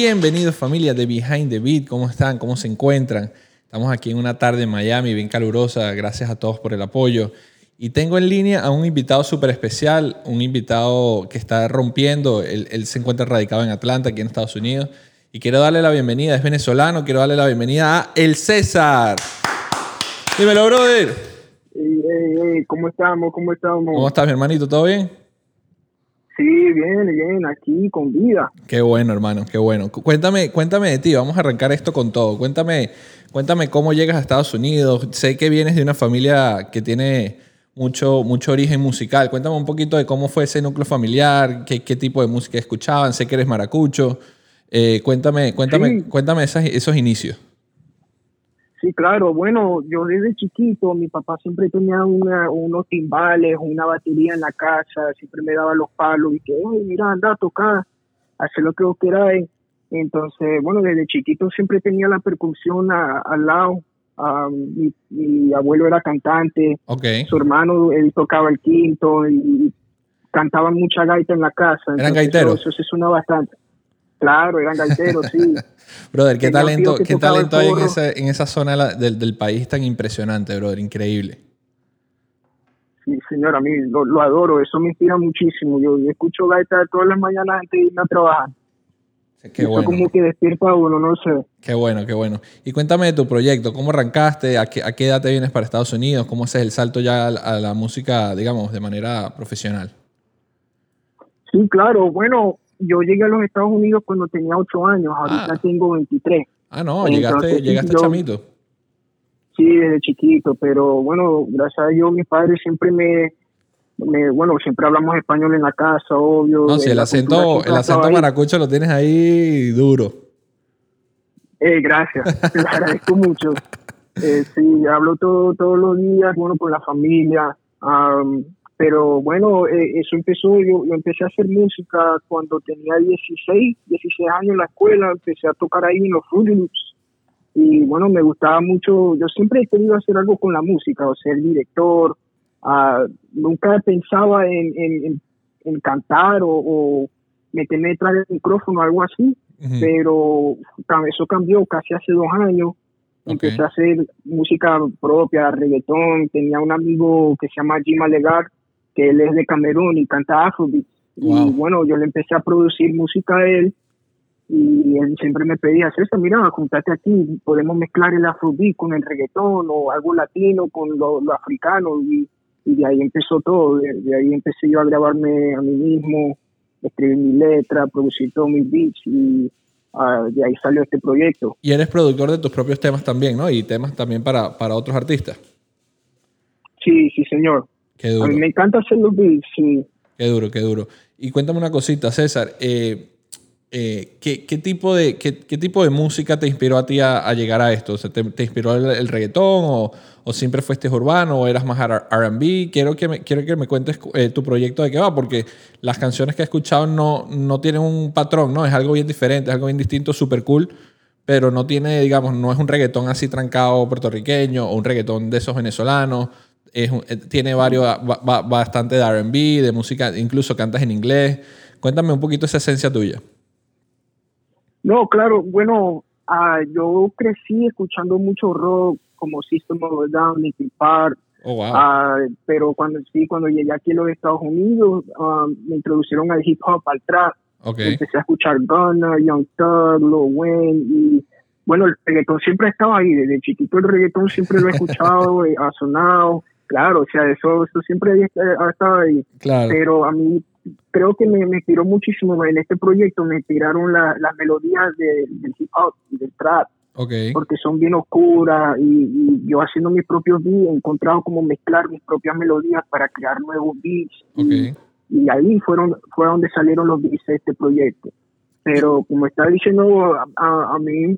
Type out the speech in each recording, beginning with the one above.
Bienvenidos familia de Behind the Beat, ¿cómo están? ¿Cómo se encuentran? Estamos aquí en una tarde en Miami, bien calurosa, gracias a todos por el apoyo. Y tengo en línea a un invitado súper especial, un invitado que está rompiendo, él, él, se encuentra radicado en Atlanta, aquí en Estados Unidos, y quiero darle la bienvenida, es venezolano, quiero darle la bienvenida a El César. Dímelo, brother. Hey, hey, hey, ¿Cómo estamos? ¿Cómo estamos? ¿Cómo estás, mi hermanito? ¿Todo bien? Sí, bien, bien, aquí con vida. Qué bueno, hermano, qué bueno. Cuéntame, cuéntame de ti, vamos a arrancar esto con todo. Cuéntame, cuéntame cómo llegas a Estados Unidos. Sé que vienes de una familia que tiene mucho, mucho origen musical. Cuéntame un poquito de cómo fue ese núcleo familiar, qué, qué tipo de música escuchaban. Sé que eres maracucho. Eh, cuéntame, cuéntame, Sí. cuéntame esas- esos inicios. Sí, claro. Bueno, yo desde chiquito, mi papá siempre tenía una, unos timbales, una batería en la casa, siempre me daba los palos y que, "Ey, mira, anda a tocar, hacer lo que vos queráis. Entonces, bueno, desde chiquito siempre tenía la percusión a- al lado. Ah, mi, mi abuelo era cantante, Ok. su hermano, él tocaba el quinto y cantaban mucha gaita en la casa. ¿Eran gaiteros? Eso, eso se suena bastante. Claro, eran gaiteros, sí. Brother, qué talento, qué talento hay en esa, en esa zona del, del país tan impresionante, brother. Increíble. Sí, señor, a mí lo, lo adoro, eso me inspira muchísimo. Yo, yo escucho gaita todas las mañanas antes de irme a trabajar. Qué eso bueno. como que despierta a uno, no sé. Qué bueno, qué bueno. Y cuéntame de tu proyecto, ¿cómo arrancaste? ¿A qué, a qué edad te vienes para Estados Unidos? ¿Cómo haces el salto ya a la, a la música, digamos, de manera profesional? Sí, claro, bueno, yo llegué a los Estados Unidos cuando tenía ocho años, ahorita Ah. tengo 23. Ah, no, Entonces, llegaste, llegaste yo- chamito. Sí, desde chiquito, pero bueno, gracias a Dios mis padres siempre me, me- bueno, siempre hablamos español en la casa, obvio. No, si el acento, el acento maracucho lo tienes ahí duro. Eh, gracias, te lo agradezco mucho. Eh, sí, hablo todo, todos los días, bueno, con la familia. am, pero bueno, eh, eso empezó, yo, yo empecé a hacer música cuando tenía 16, 16 años en la escuela, empecé a tocar ahí en los Fruity Loops. Y bueno, me gustaba mucho, yo siempre he querido hacer algo con la música, o ser director. ah, nunca pensaba en, en, en- en cantar o, o meterme detrás del micrófono algo así Ujú. pero cam- eso cambió casi hace dos años. Empecé a hacer música propia, reggaetón. Tenía un amigo que se llama Jim Alegar, que él es de Camerún y canta Afrobeat. Wow. Y bueno, yo le empecé a producir música a él y él siempre me pedía, César, mira, juntate aquí, podemos mezclar el Afrobeat con el reggaetón o algo latino con lo, lo africano y, y de ahí empezó todo. De, de ahí empecé yo a grabarme a mí mismo, escribir mi letra, producir todos mis beats y ah, de ahí salió este proyecto. Y eres productor de tus propios temas también, ¿no? Y temas también para, para otros artistas. Sí, sí, señor. Qué A duro. mí me encanta hacer los beats, sí. Qué duro, qué duro. Y cuéntame una cosita, César. eh, eh, ¿qué, qué tipo de, qué, qué tipo de música te inspiró a ti a, a llegar a esto? O sea, ¿te, te inspiró el, el reggaetón o, o siempre fuiste urbano o eras más R&B? Quiero que me, quiero que me cuentes eh, tu proyecto de qué va, porque las canciones que he escuchado no, no tienen un patrón, ¿no? Es algo bien diferente, es algo bien distinto, súper cool, pero no tiene, digamos, no es un reggaetón así trancado puertorriqueño o un reggaetón de esos venezolanos. Es eh, tiene varios, ba- bastante de R&B, de música, incluso cantas en inglés. Cuéntame un poquito esa esencia tuya. No, claro, bueno, ah, yo crecí escuchando mucho rock como System of a Down, Linkin Park, Oh, wow. ah, pero cuando sí, cuando llegué aquí a los Estados Unidos, ah, me introducieron al hip hop, al trap, empecé a escuchar Gunna, Young Thug, Lil Wayne y bueno, el reggaetón siempre estaba ahí, desde chiquito el reggaetón siempre lo he escuchado, eh, ha sonado, claro, o sea, eso, eso siempre ha ha estado ahí. Claro. pero a mí creo que me, me inspiró muchísimo en este proyecto, me inspiraron la- las melodías de- del hip hop y del trap, porque son bien oscuras y, y yo haciendo mis propios beats he encontrado como mezclar mis propias melodías para crear nuevos beats. Y, ahí fueron fue donde salieron los beats de este proyecto. Pero como está diciendo a, a- a mí,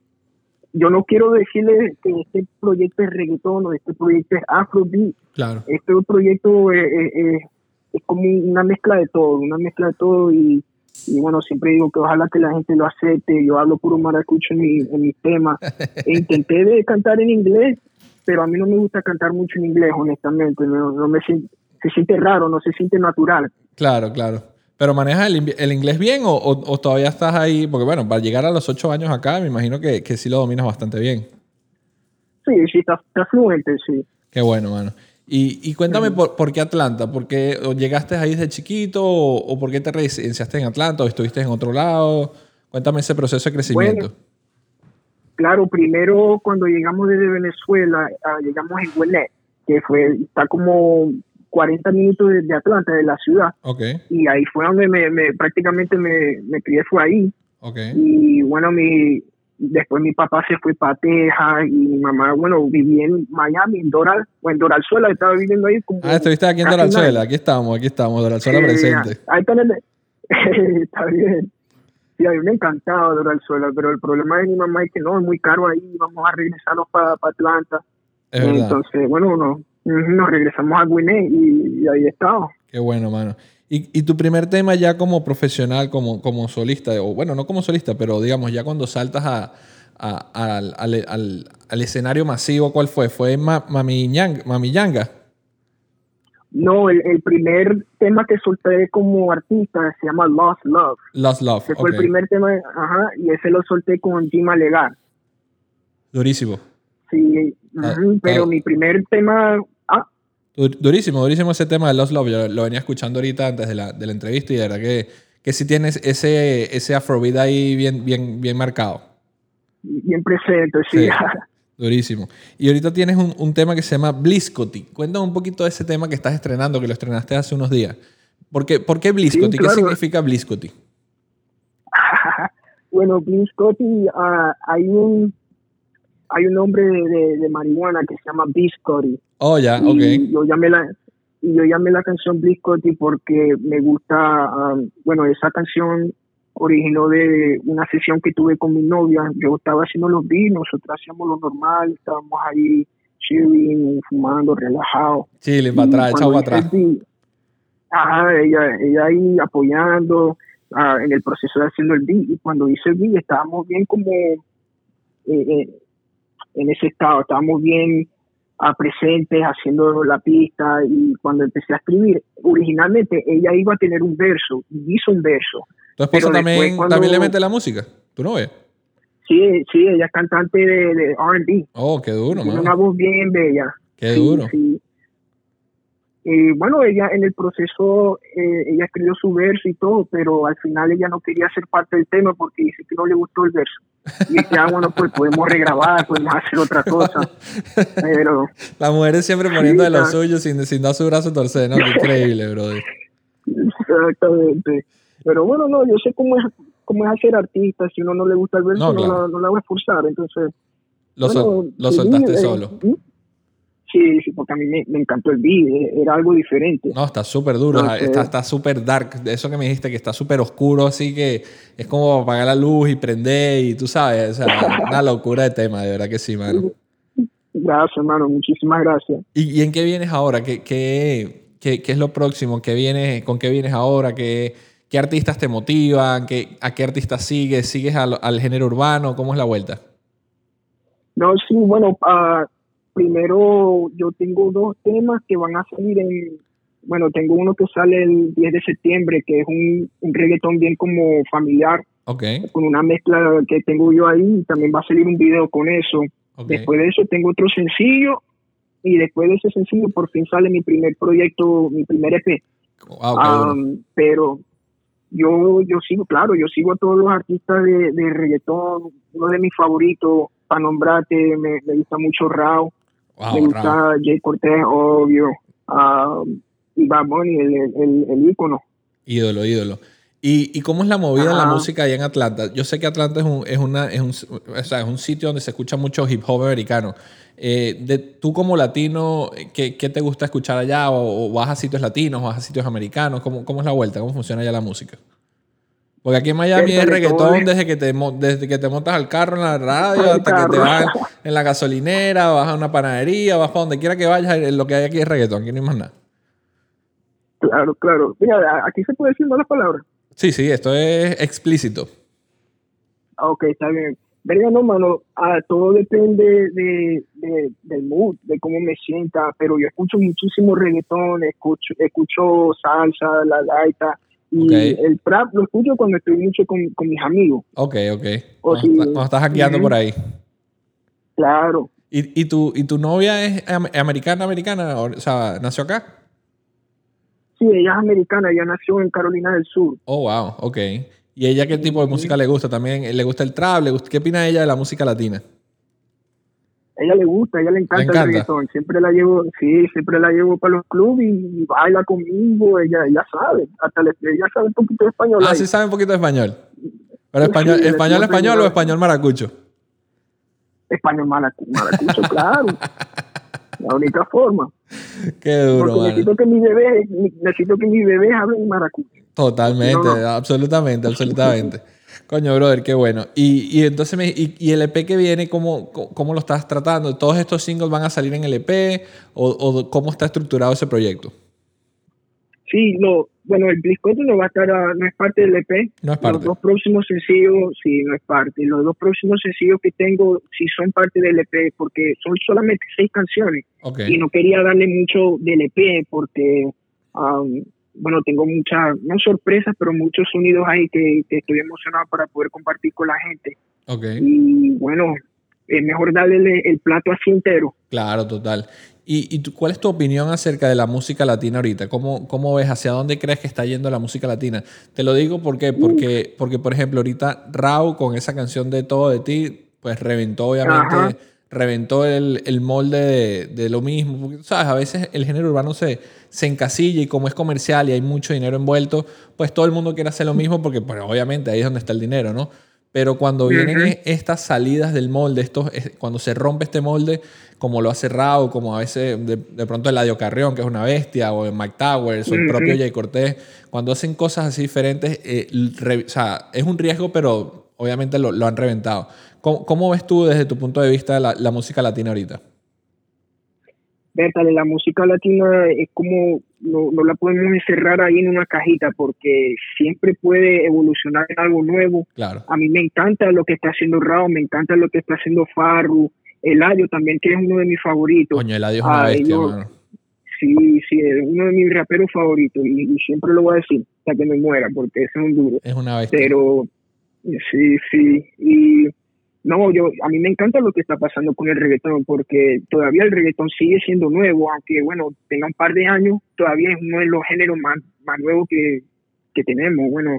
yo no quiero decirle que este proyecto es reggaetón o este proyecto es afrobeat, Claro. este proyecto es, es- es- es como una mezcla de todo, una mezcla de todo y, y bueno, siempre digo que ojalá que la gente lo acepte, yo hablo puro maracucho en, mi, en mis temas, e intenté de cantar en inglés, pero a mí no me gusta cantar mucho en inglés, honestamente, no, no me se siente raro, no se siente natural. Claro, claro. ¿Pero manejas el, el inglés bien o, o, todavía estás ahí? Porque bueno, para llegar a los ocho años acá, me imagino que, que sí lo dominas bastante bien. Sí, sí, está, fluente, sí. Qué bueno, mano. Y, y cuéntame por, por, qué Atlanta, ¿por qué llegaste ahí desde chiquito o, por qué te residenciaste en Atlanta o estuviste en otro lado? Cuéntame ese proceso de crecimiento. claro, primero cuando llegamos desde Venezuela, ah, llegamos en Huelet, que fue, está como 40 minutos de, Atlanta, de la ciudad. Okay. Y ahí fue donde me, me prácticamente me, me, crié, fue ahí. Okay. Y bueno, mi, después mi papá se fue para Texas y mi mamá, bueno, vivía en Miami, en Doral, o en Doralzuela, estaba viviendo ahí. Como ah, estuviste aquí en Doralzuela, aquí estamos, aquí estamos, Doralzuela presente. Ahí está, está bien. Sí, a mí me encantaba Doralzuela, pero el problema de mi mamá es que no, es muy caro ahí, vamos a regresarnos para Atlanta. Entonces, bueno, no, nos regresamos a Guinea y, ahí estamos. Qué bueno, mano. ¿Y, ¿Y, tu primer tema ya como profesional, como, como solista, o bueno, no como solista, pero digamos ya cuando saltas a, al, al, al, escenario masivo, ¿cuál fue? ¿Fue Mami, Yanga? No, el, primer tema que solté como artista se llama Lost Love. Lost Love. Fue el primer tema, ajá, y ese lo solté con Jim Legar. Durísimo. Sí, ah, pero ah. mi primer tema Durísimo, durísimo ese tema de Lost Love. Yo lo venía escuchando ahorita antes de la, de la entrevista y de verdad que, que sí tienes ese, ese afrobeat ahí bien, bien, bien marcado. Bien presente, sí. durísimo. Y ahorita tienes un, un, tema que se llama Bliscoty. Cuéntame un poquito de ese tema que estás estrenando, que lo estrenaste hace unos días. ¿Por qué, por qué Bliscoty? ¿Qué significa Bliscoty? bueno, Bliscoty, uh, hay un hay un nombre de, de, marihuana que se llama Biscotti. Oh, ya, y Yo llamé la, y yo llamé la canción Biscotti porque me gusta, um, bueno, esa canción originó de una sesión que tuve con mi novia. Yo estaba haciendo los beats, nosotros hacíamos lo normal, estábamos ahí chilling, fumando, relajados. Chilling, para atrás, echado para atrás. ajá, ella, ella ahí apoyando ah, en el proceso de haciendo el beat. Y cuando hice el beat estábamos bien como... Eh, eh, en ese estado, estábamos bien a ah, presentes haciendo la pista y cuando empecé a escribir, originalmente ella iba a tener un verso y hizo un verso. ¿Tu esposa también, también le mete la música? ¿Tu novia? Sí, sí, ella es cantante de, de R&B. Oh, qué duro, Tiene una voz bien bella. Qué duro. Sí. Y bueno, ella en el proceso, eh, ella escribió su verso y todo, pero al final ella no quería ser parte del tema porque dice que no le gustó el verso. Y dije, ah, bueno, pues podemos regrabar, podemos hacer otra cosa. Pero. Las mujeres siempre poniendo de lo suyo sin, sin dar su brazo torcer, ¿no? increíble, brother. Exactamente. Pero bueno, no, yo sé cómo es, cómo es hacer artista. Si uno no le gusta el verso, no, no, la, voy a forzar. Entonces. Lo, lo soltaste solo. ¿Mm? Sí, sí, porque a mí me, encantó el beat, era algo diferente. No, está súper duro, está súper dark. De eso que me dijiste, que está súper oscuro, así que es como apagar la luz y prender y tú sabes, o sea, una locura de tema, de verdad que sí, mano. Gracias, hermano, muchísimas gracias. ¿Y, en qué vienes ahora? ¿Qué, qué, qué, qué es lo próximo? ¿Qué vienes, ¿Con qué vienes ahora? ¿Qué, qué artistas te motivan? ¿Qué, ¿A qué artistas sigues? ¿Sigues al, al, género urbano? ¿Cómo es la vuelta? No, sí, bueno, uh, primero yo tengo dos temas que van a salir en, bueno, tengo uno que sale el 10 de septiembre, que es un, un reggaetón bien como familiar, okay. con una mezcla que tengo yo ahí, y también va a salir un video con eso. Después de eso tengo otro sencillo, y después de ese sencillo por fin sale mi primer proyecto, mi primer EP. pero yo, yo sigo, claro, yo sigo a todos los artistas de, de reggaetón, uno de mis favoritos, para nombrarte, me, me gusta mucho Rao, me gusta Jay Cortez, obvio. Um, y Bad Bunny, el, el, el, ícono. Ídolo, ídolo. ¿Y, ¿Y, cómo es la movida en la música allá en Atlanta? Yo sé que Atlanta es un, es una, es un, o sea, es un sitio donde se escucha mucho hip hop americano. Eh, de, tú como latino, ¿qué, ¿qué, te gusta escuchar allá? ¿O, vas a sitios latinos, o vas a sitios americanos? ¿Cómo, ¿Cómo es la vuelta? ¿Cómo funciona allá la música? Porque aquí en Miami es reggaetón desde que, te, desde que te montas al carro en la radio hasta que te vas en la gasolinera, vas a una panadería, vas para donde quiera que vayas, lo que hay aquí es reggaetón, aquí no hay más nada. Claro, claro. Mira, aquí se puede decir malas palabras. Sí, sí, esto es explícito. Ok, está bien. Verga, no, mano, ah, todo depende de, de, del mood, de cómo me sienta, pero yo escucho muchísimo reggaetón, escucho, escucho salsa, la gaita, Y el trap lo escucho cuando estoy mucho con, con mis amigos. Ok, ok. O cuando, estás hackeando por ahí. Claro. ¿Y, y, tu, ¿Y tu novia es americana, americana? O sea, ¿nació acá? Sí, ella es americana, ella nació en Carolina del Sur. Oh, wow, ok. ¿Y ella qué tipo de música le gusta también? ¿Le gusta el trap? ¿Le gusta, ¿Qué opina ella de la música latina? Ella le gusta, ella le encanta, el reggaetón. Siempre la llevo, sí, siempre la llevo para los clubes y, baila conmigo, ella, ella sabe, hasta le, ella sabe un poquito de español. Ah, sí sabe un poquito de español. ¿Pero español, español, español o español maracucho? Español maracucho, claro. La única forma. Qué duro, Porque necesito que mi bebé, necesito que mi bebé hable maracucho. Totalmente, absolutamente, absolutamente. Coño, brother, qué bueno. Y, y entonces, me, y, el EP que viene, ¿cómo, ¿cómo lo estás tratando? ¿Todos estos singles van a salir en el EP? ¿O, cómo está estructurado ese proyecto? Sí, no, bueno, el disco no va a estar, no es parte del EP. No es parte. Los dos próximos sencillos, sí, no es parte. Los dos próximos sencillos que tengo, sí son parte del EP, porque son solamente seis canciones. Y no quería darle mucho del EP, porque um, bueno, tengo muchas, no sorpresas, pero muchos sonidos ahí que, estoy emocionado para poder compartir con la gente. Okay. Y bueno, es mejor darle el plato así entero. Claro, total. ¿Y, y cuál es tu opinión acerca de la música latina ahorita? ¿Cómo, ¿Cómo ves? ¿Hacia dónde crees que está yendo la música latina? Te lo digo porque, porque, porque por ejemplo, ahorita Rau con esa canción de Todo de ti, pues reventó obviamente reventó el, el molde de, lo mismo. Porque, ¿sabes? A veces el género urbano se, se encasilla y como es comercial y hay mucho dinero envuelto, pues todo el mundo quiere hacer lo mismo porque pues, obviamente ahí es donde está el dinero, ¿no? Pero cuando vienen estas salidas del molde, estos, cuando se rompe este molde, como lo ha cerrado, como a veces de, pronto el Eladio Carrión, que es una bestia, o Mike Towers, o el propio Jay Cortés, cuando hacen cosas así diferentes, eh, o sea, es un riesgo, pero obviamente lo, lo han reventado. ¿Cómo, ves tú desde tu punto de vista la, la música latina ahorita? Bertale, la música latina es como, no, no, la podemos encerrar ahí en una cajita porque siempre puede evolucionar en algo nuevo. Claro. A mí me encanta lo que está haciendo Rao, me encanta lo que está haciendo Farru, Eladio también, que es uno de mis favoritos. Coño, Eladio es una bestia, Sí, sí, es uno de mis raperos favoritos y, siempre lo voy a decir hasta que me muera porque ese es un duro. Es una bestia. Pero, sí, sí, y no, yo, a mí me encanta lo que está pasando con el reggaetón, porque todavía el reggaetón sigue siendo nuevo, aunque bueno, tenga un par de años, todavía es uno de los géneros más, más nuevos que, que tenemos, bueno,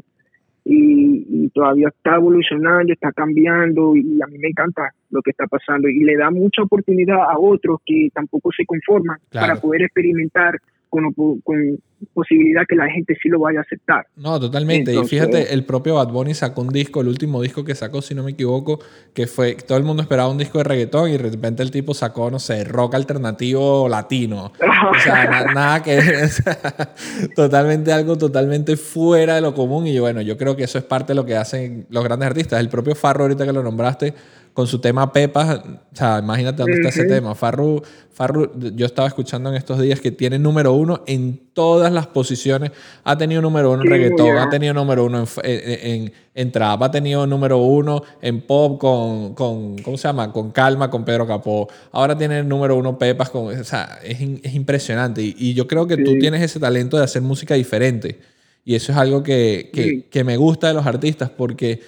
y, todavía está evolucionando, está cambiando, y a mí me encanta lo que está pasando, y le da mucha oportunidad a otros que tampoco se conforman para poder experimentar con, con, posibilidad que la gente sí lo vaya a aceptar. No, totalmente. y fíjate, el propio Bad Bunny sacó un disco, el último disco que sacó, si no me equivoco, que fue, todo el mundo esperaba un disco de reggaetón y de repente el tipo sacó, no sé, rock alternativo latino. o sea, nada que... totalmente algo totalmente fuera de lo común y bueno, yo creo que eso es parte de lo que hacen los grandes artistas. El propio Farro, ahorita que lo nombraste, con su tema Pepas, o sea, imagínate dónde está ese tema. Farru, Farru, yo estaba escuchando en estos días que tiene número uno en todas las posiciones. Ha tenido número uno en reggaetón, ha tenido número uno en, en, trap, ha tenido número uno en pop con, con, ¿cómo se llama? Con Calma, con Pedro Capó. Ahora tiene el número uno Pepas, con, o sea, es, es impresionante. Y, yo creo que tú tienes ese talento de hacer música diferente. Y eso es algo que, que, que me gusta de los artistas porque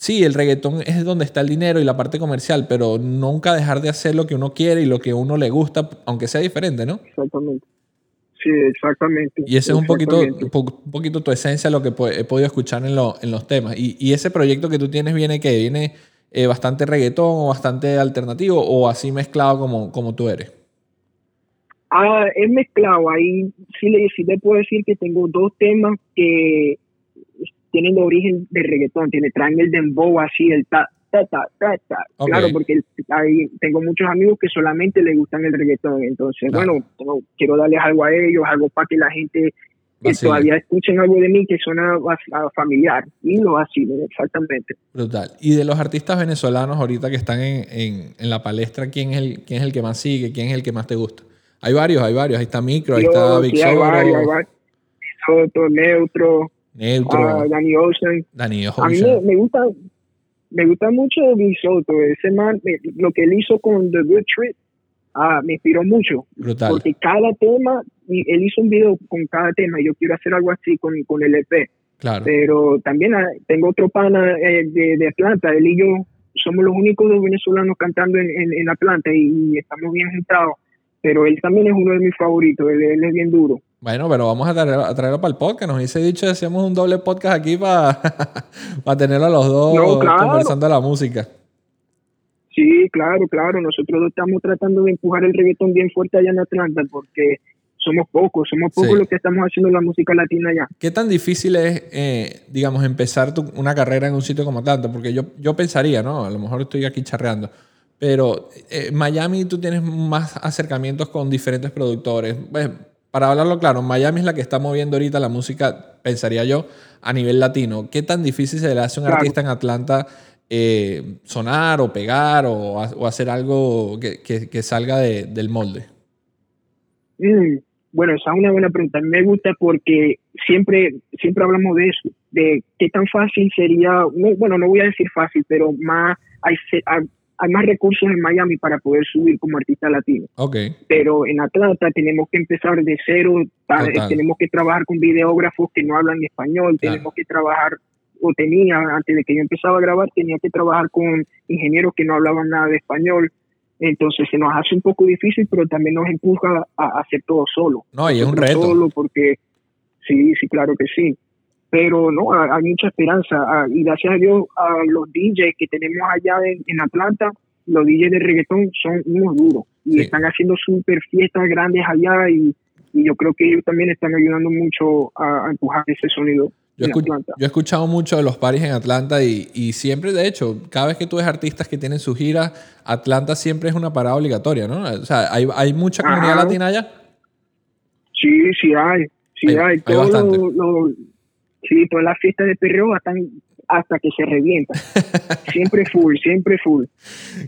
sí, el reggaetón es donde está el dinero y la parte comercial, pero nunca dejar de hacer lo que uno quiere y lo que uno le gusta, aunque sea diferente, ¿no? Exactamente. Sí, exactamente. Y ese es un poquito, un poquito tu esencia, lo que he podido escuchar en, en los temas. Y, ese proyecto que tú tienes viene que viene eh, bastante reggaetón o bastante alternativo o así mezclado como, como tú eres. Ah, es mezclado. Ahí sí le, sí le puedo decir que tengo dos temas que tienen de origen de reggaetón, tiene, traen el dembow así, el ta, ta, ta, ta, ta. Claro, porque ahí tengo muchos amigos que solamente les gustan el reggaetón, entonces, bueno, quiero darles algo a ellos, algo para que la gente que todavía escuchen algo de mí que suena familiar y lo así, exactamente. Brutal. Y de los artistas venezolanos ahorita que están en, en, en, la palestra, ¿quién es, el, ¿quién es el que más sigue? ¿Quién es el que más te gusta? Hay varios, hay varios. Ahí está Micro, ahí está Big sí, hay varios, hay varios. Soto, Neutro, Neutro. Ah, Danny Ocean. Danny Ocean. A mí me, gusta, me gusta mucho Bill Soto. Ese man, lo que él hizo con The Good Trip, ah, me inspiró mucho. Brutal. Porque cada tema, y él hizo un video con cada tema y yo quiero hacer algo así con, con el EP. Claro. Pero también ah, tengo otro pana eh, de, de Atlanta, él y yo somos los únicos dos venezolanos cantando en, en, en Atlanta y, y estamos bien juntados. Pero él también es uno de mis favoritos, él, él es bien duro. Bueno, pero vamos a, traer- a traerlo para el podcast. Nos hubiese dicho que hacíamos un doble podcast aquí para tenerlo a los dos No, claro. conversando de la música. Sí, claro, claro. Nosotros estamos tratando de empujar el reggaetón bien fuerte allá en Atlanta porque somos pocos, somos pocos Sí. los que estamos haciendo la música latina allá. ¿Qué tan difícil es, eh, digamos, empezar tu- una carrera en un sitio como Atlanta? Porque yo, yo pensaría, ¿no? A lo mejor estoy aquí charreando. Pero eh, Miami tú tienes más acercamientos con diferentes productores. Pues, para hablarlo claro, Miami es la que está moviendo ahorita la música, pensaría yo, a nivel latino. ¿Qué tan difícil se le hace a un Claro. artista en Atlanta eh, sonar o pegar o, ha- o hacer algo que, que- que salga de- del molde? Mm, bueno, esa es una buena pregunta. Me gusta porque siempre, siempre hablamos de eso, de qué tan fácil sería, no, bueno, no voy a decir fácil, pero más hay, hay más recursos en Miami para poder subir como artista latino. Pero en Atlanta tenemos que empezar de cero, Total. tenemos que trabajar con videógrafos que no hablan español, Claro. tenemos que trabajar, o tenía, antes de que yo empezaba a grabar, tenía que trabajar con ingenieros que no hablaban nada de español. Entonces se nos hace un poco difícil, pero también nos empuja a, a hacer todo solo. No, y es un reto. Solo porque, sí, sí, claro que sí. Pero no, hay mucha esperanza. ah, Y gracias a Dios, a los DJs que tenemos allá en, en Atlanta, los DJs de reggaetón son unos duros. Y Sí. están haciendo súper fiestas grandes allá. Y, y yo creo que ellos también están ayudando mucho a, a empujar ese sonido Yo, en Atlanta. yo he escuchado mucho de los paris en Atlanta y, y siempre, de hecho, cada vez que tú ves artistas que tienen sus giras, Atlanta siempre es una parada obligatoria, ¿no? O sea, hay, hay mucha comunidad Ajá. latina allá. Sí, sí hay. Sí Hay- hay. hay Todos los- sí, todas las fiestas de perreo están hasta que se revientan. siempre full, siempre full.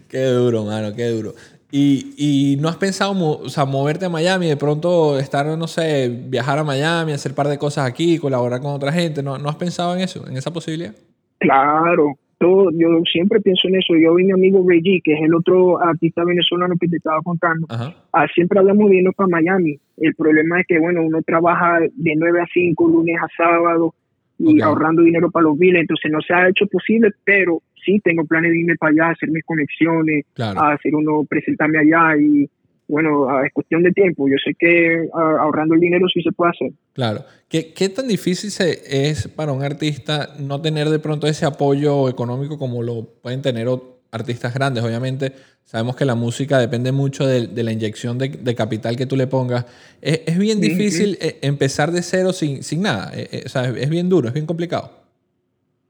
Qué duro, mano, qué duro. Y, y no has pensado o sea, moverte a Miami, de pronto estar, no sé, viajar a Miami, hacer un par de cosas aquí, colaborar con otra gente. ¿No, ¿No has pensado en eso, en esa posibilidad? Claro, todo, yo siempre pienso en eso. Yo y mi amigo Reggie, que es el otro artista venezolano que te estaba contando, ah, siempre hablamos de irnos para Miami. El problema es que, bueno, uno trabaja de 9 a 5, lunes a sábado, y Ok. ahorrando dinero para los biles, entonces no se ha hecho posible, pero sí tengo planes de irme para allá, hacer mis conexiones, Claro. a hacer uno, presentarme allá y, bueno, ah, es cuestión de tiempo. Yo sé que ah, ahorrando el dinero sí se puede hacer. Claro. ¿Qué, qué tan difícil se- es para un artista no tener de pronto ese apoyo económico como lo pueden tener artistas grandes? Obviamente, sabemos que la música depende mucho de, de la inyección de, de capital que tú le pongas. Es, es bien difícil eh, empezar de cero sin, sin nada. Eh, eh, o sea, es, es bien duro, es bien complicado.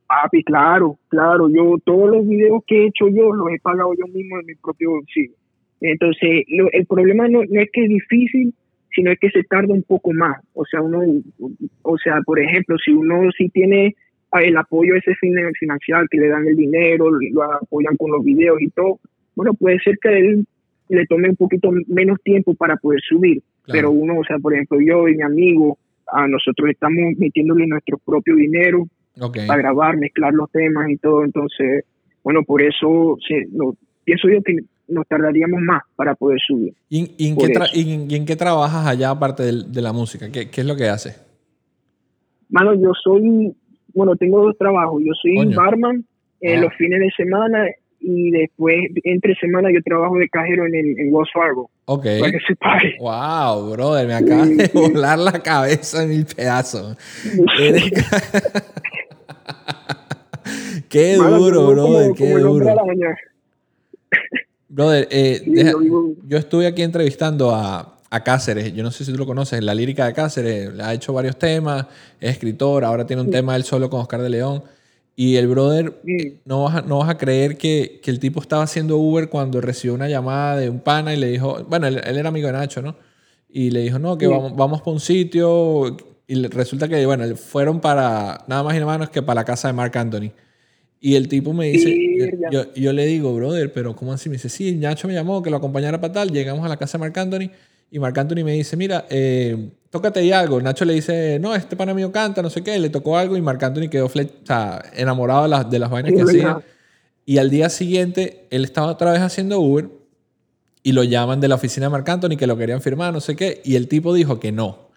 Papi, claro, claro. Yo todos los videos que he hecho yo los he pagado yo mismo de mi propio bolsillo. Entonces, lo- el problema no, no es que es difícil, sino es que se tarda un poco más. O sea, uno, o sea, por ejemplo, si uno sí tiene ah, el apoyo ese fin- financiero que le dan el dinero, lo apoyan con los videos y todo, bueno, puede ser que a él le tome un poquito menos tiempo para poder subir. Claro. Pero uno, o sea, por ejemplo, yo y mi amigo, a nosotros estamos metiéndole nuestro propio dinero para grabar, mezclar los temas y todo. Entonces, bueno, por eso se, no, pienso yo que nos tardaríamos más para poder subir. ¿Y, y en qué y en- y en qué trabajas allá aparte del- de, la música? ¿Qué, qué es lo que haces? Mano, yo soy, bueno, tengo dos trabajos. Yo soy Coño. barman en Ah. los fines de semana y después, entre semana, yo trabajo de cajero en, el, en Wells Fargo. Ok. Para que sepáis. Wow, brother, me acabas de volar la cabeza en mil pedazos. Qué duro, brother, como- qué como duro. Brother, eh, Sí, deja- yo estuve aquí entrevistando a, a Cáceres, yo no sé si tú lo conoces, la lírica de Cáceres, ha hecho varios temas, es escritor, ahora tiene un tema él solo con Oscar de León. Y el brother, no vas a, no vas a creer que, que el tipo estaba haciendo Uber cuando recibió una llamada de un pana y le dijo, bueno, él, él era amigo de Nacho, ¿no? Y le dijo, no, que Sí. vamos, vamos para un sitio. Y resulta que, bueno, fueron para nada más y nada menos que para la casa de Mark Anthony. Y el tipo me dice, yo- yo le digo, brother, pero ¿cómo así? Me dice, sí, Nacho me llamó que lo acompañara para tal. Llegamos a la casa de Marc Anthony y Marc Anthony me dice, mira, eh, tócate ahí algo. Nacho le dice, no, este pana mío canta, no sé qué. Le tocó algo y Marc Anthony quedó fle- o sea, enamorado de las, de las vainas Sí, que hacía. Y al día siguiente, él estaba otra vez haciendo Uber y lo llaman de la oficina de Marc Anthony que lo querían firmar, no sé qué, y el tipo dijo que no.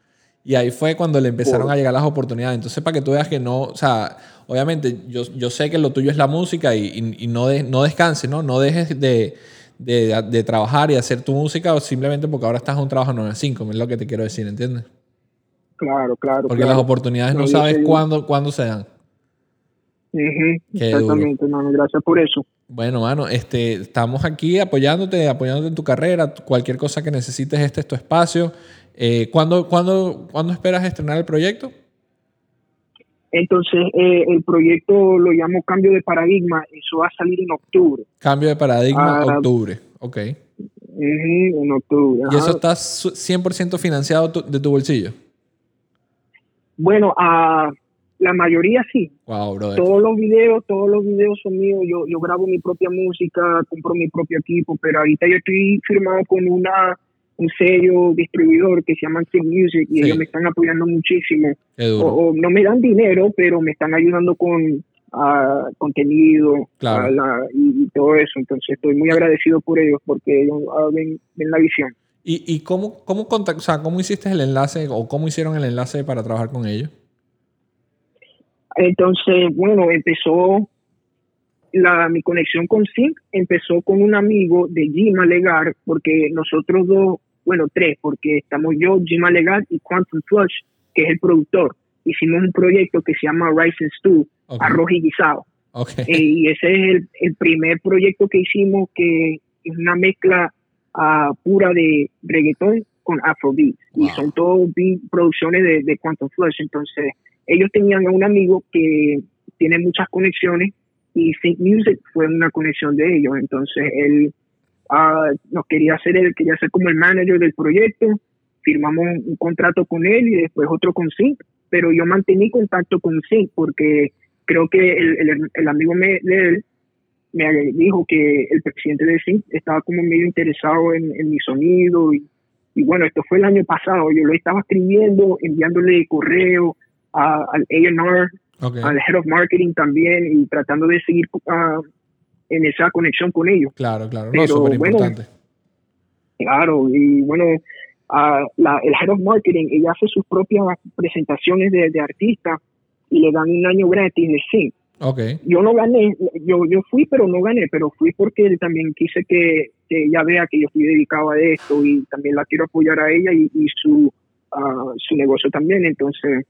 Y ahí fue cuando le empezaron a llegar las oportunidades. Entonces, para que tú veas que no, o sea, obviamente yo, yo sé que lo tuyo es la música y, y, no, de, no descanses, ¿no? No dejes de, de, de, trabajar y hacer tu música o simplemente porque ahora estás en un trabajo 9 a 5, es lo que te quiero decir, ¿entiendes? Claro, claro. Porque las oportunidades no, sabes cuándo, cuándo se dan. Exactamente, hermano. Gracias por eso. Bueno, mano, este, estamos aquí apoyándote, apoyándote en tu carrera. Cualquier cosa que necesites, este es tu espacio. Eh, ¿cuándo, cuándo, ¿Cuándo esperas estrenar el proyecto? Entonces, eh, el proyecto lo llamo Cambio de Paradigma. Eso va a salir en octubre. Cambio de Paradigma, ah, octubre. Ok. en octubre. ¿Y eso está 100% financiado de tu bolsillo? Bueno, a la mayoría sí. Todos los videos, todos los videos son míos. Yo, yo grabo mi propia música, compro mi propio equipo, pero ahorita yo estoy firmado con una un sello distribuidor que se llama Sync Music y ellos me están apoyando muchísimo. O, no me dan dinero, pero me están ayudando con uh, contenido y, todo eso. Entonces estoy muy agradecido por ellos porque ellos uh, ven, la visión. ¿Y, y cómo, cómo, o sea, cómo hiciste el enlace o cómo hicieron el enlace para trabajar con ellos? Entonces, bueno, empezó la, mi conexión con Sync, empezó con un amigo de Jim Legar, porque nosotros dos, bueno, tres, porque estamos yo, Jim Legar y Quantum Flush, que es el productor. Hicimos un proyecto que se llama Rice and Stew, arroz y guisado. Eh, y ese es el, primer proyecto que hicimos que es una mezcla uh, pura de reggaetón con afrobeat. Y son todos producciones de, de Quantum Flush. Entonces, ellos tenían a un amigo que tiene muchas conexiones y Sync Music fue una conexión de ellos. Entonces él uh, nos quería hacer, él quería ser como el manager del proyecto. Firmamos un, contrato con él y después otro con Sync, pero yo mantení contacto con Sync porque creo que el, el, amigo me, de él me dijo que el presidente de Sync estaba como medio interesado en, en mi sonido y, y, bueno, esto fue el año pasado, yo lo estaba escribiendo, enviándole correo, al A&R, al Head of Marketing también y tratando de seguir uh, en esa conexión con ellos. Claro, claro, Pero, bueno, Claro, y bueno, la, el Head of Marketing, ella hace sus propias presentaciones de, de artistas y le dan un año gratis de sí. Okay. Yo no gané, yo, yo fui, pero no gané, pero fui porque también quise que, que ella vea que yo estoy dedicado a esto y también la quiero apoyar a ella y, y su, uh, su negocio también. Entonces,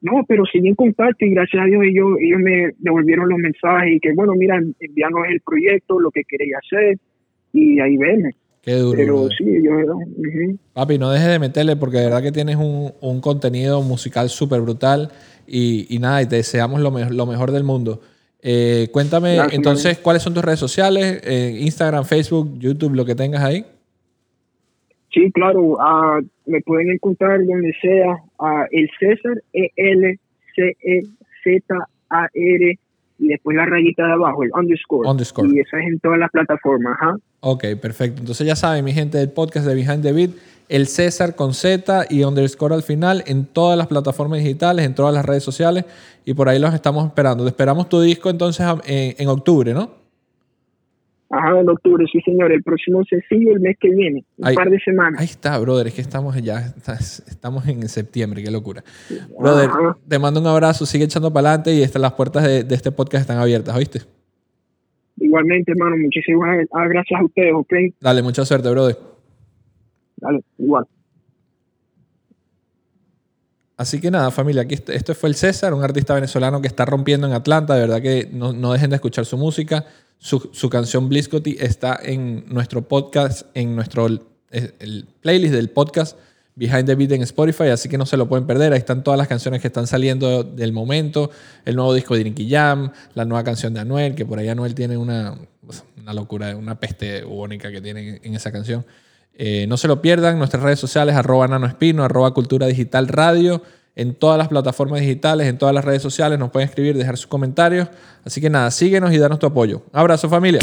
no, pero seguí en contacto y gracias a Dios ellos, ellos me devolvieron los mensajes y que, bueno, mira, envianos el proyecto, lo que quería hacer y ahí ven. Qué duro. Pero sí, yo... Papi, no dejes de meterle porque de verdad que tienes un, un contenido musical súper brutal y, y, nada, y te deseamos lo, lo mejor del mundo. Eh, cuéntame entonces, ¿cuáles son tus redes sociales? Eh, Instagram, Facebook, YouTube, lo que tengas ahí. Sí, claro, uh, me pueden encontrar donde sea, uh, el César, E-L-C-E-Z-A-R, y después la rayita de abajo, el underscore. underscore. Y esa es en todas las plataformas. ¿ah? Ok, perfecto. Entonces ya saben, mi gente del podcast de Behind the Beat, el César con Z y underscore al final en todas las plataformas digitales, en todas las redes sociales, y por ahí los estamos esperando. Te esperamos tu disco entonces en, en octubre, ¿no? Ajá, en octubre, sí, señor. El próximo sencillo el mes que viene, un par de semanas. Ahí está, brother. Es que estamos ya, estamos en septiembre, qué locura. Brother, te mando un abrazo, sigue echando para adelante y las puertas de, este podcast están abiertas, ¿oíste? Igualmente, hermano, muchísimas gracias a ustedes, ¿ok? Dale, mucha suerte, brother. Dale, igual. Así que nada, familia, aquí esto fue el César, un artista venezolano que está rompiendo en Atlanta. De verdad que no, no dejen de escuchar su música. Su, su canción Bliscoty está en nuestro podcast, en nuestro el playlist del podcast Behind the Beat en Spotify, así que no se lo pueden perder. Ahí están todas las canciones que están saliendo del momento, el nuevo disco de Nicky Jam, la nueva canción de Anuel, que por ahí Anuel tiene una, una locura, una peste única que tiene en esa canción. Eh, no se lo pierdan, nuestras redes sociales, arroba nanoespino, arroba cultura digital radio en todas las plataformas digitales, en todas las redes sociales. Nos pueden escribir, dejar sus comentarios. Así que nada, síguenos y danos tu apoyo. Abrazo familia.